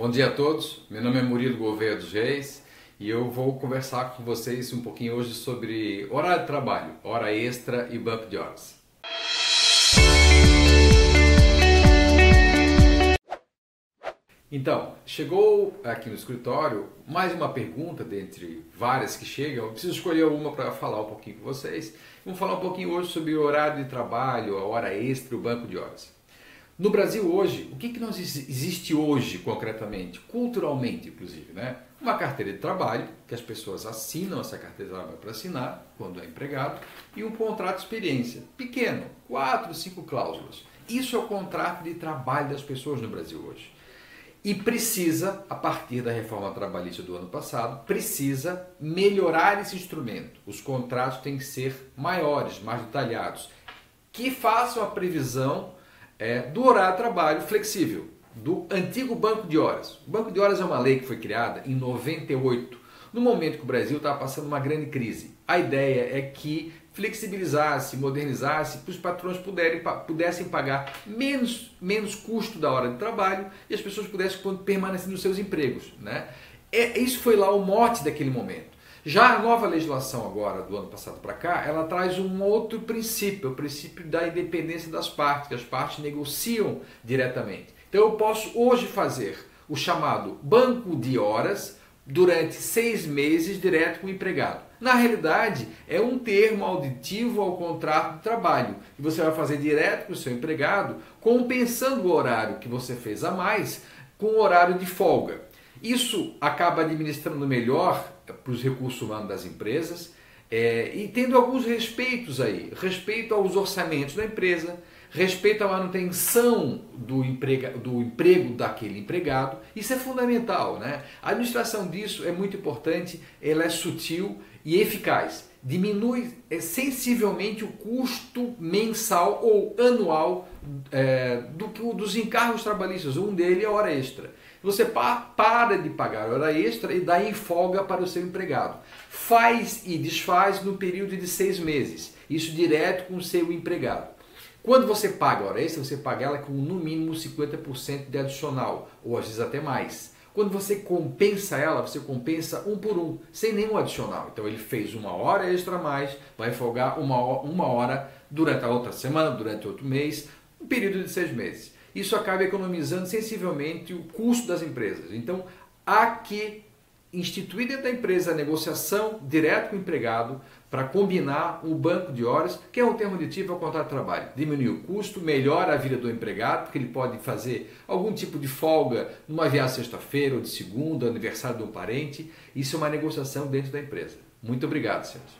Bom dia a todos, meu nome é Murilo Gouveia dos Reis e eu vou conversar com vocês um pouquinho hoje sobre horário de trabalho, hora extra e banco de horas. Então, chegou aqui no escritório mais uma pergunta dentre várias que chegam. Eu preciso escolher uma para falar um pouquinho com vocês. Vamos falar um pouquinho hoje sobre o horário de trabalho, a hora extra o banco de horas. No Brasil hoje, o que, que nós existe hoje concretamente, culturalmente inclusive, né? Uma carteira de trabalho, que as pessoas assinam essa carteira de trabalho para assinar, quando é empregado, e um contrato de experiência, pequeno, quatro, cinco cláusulas. Isso é o contrato de trabalho das pessoas no Brasil hoje. E precisa, a partir da reforma trabalhista do ano passado, precisa melhorar esse instrumento. Os contratos têm que ser maiores, mais detalhados, que façam a previsão é, do horário de trabalho flexível, do antigo banco de horas. O banco de horas é uma lei que foi criada em 98, no momento que o Brasil estava passando uma grande crise. A ideia é que flexibilizasse, modernizasse, para os patrões puderem, pudessem pagar menos, menos custo da hora de trabalho e as pessoas pudessem permanecer nos seus empregos. Né? É, isso foi lá o mote daquele momento. Já a nova legislação agora, do ano passado para cá, ela traz um outro princípio, o princípio da independência das partes, que as partes negociam diretamente. Então eu posso hoje fazer o chamado banco de horas, durante seis meses direto com o empregado. Na realidade, é um termo auditivo ao contrato de trabalho que você vai fazer direto com o seu empregado, compensando o horário que você fez a mais com o horário de folga. Isso acaba administrando melhor para os recursos humanos das empresas é, e tendo alguns respeitos aí, respeito aos orçamentos da empresa, respeito à manutenção do, emprega, do emprego daquele empregado. Isso é fundamental, né? A administração disso é muito importante, ela é sutil e eficaz. Diminui é, sensivelmente o custo mensal ou anual é, do, dos encargos trabalhistas. Um dele é hora extra. Você pa para de pagar hora extra e dá em folga para o seu empregado. Faz e desfaz no período de seis meses. Isso direto com o seu empregado. Quando você paga hora extra, você paga ela com no mínimo 50% de adicional, ou às vezes até mais. Quando você compensa ela, você compensa um por um, sem nenhum adicional. Então ele fez uma hora extra a mais, vai folgar uma hora, uma hora durante a outra semana, durante outro mês, um período de seis meses. Isso acaba economizando sensivelmente o custo das empresas. Então há que instituir dentro da empresa a negociação direto com o empregado para combinar o banco de horas, que é termo aditivo ao contrato de trabalho. Diminui o custo, melhora a vida do empregado, porque ele pode fazer algum tipo de folga numa viagem sexta-feira ou de segunda, aniversário de um parente. Isso é uma negociação dentro da empresa. Muito obrigado, senhores.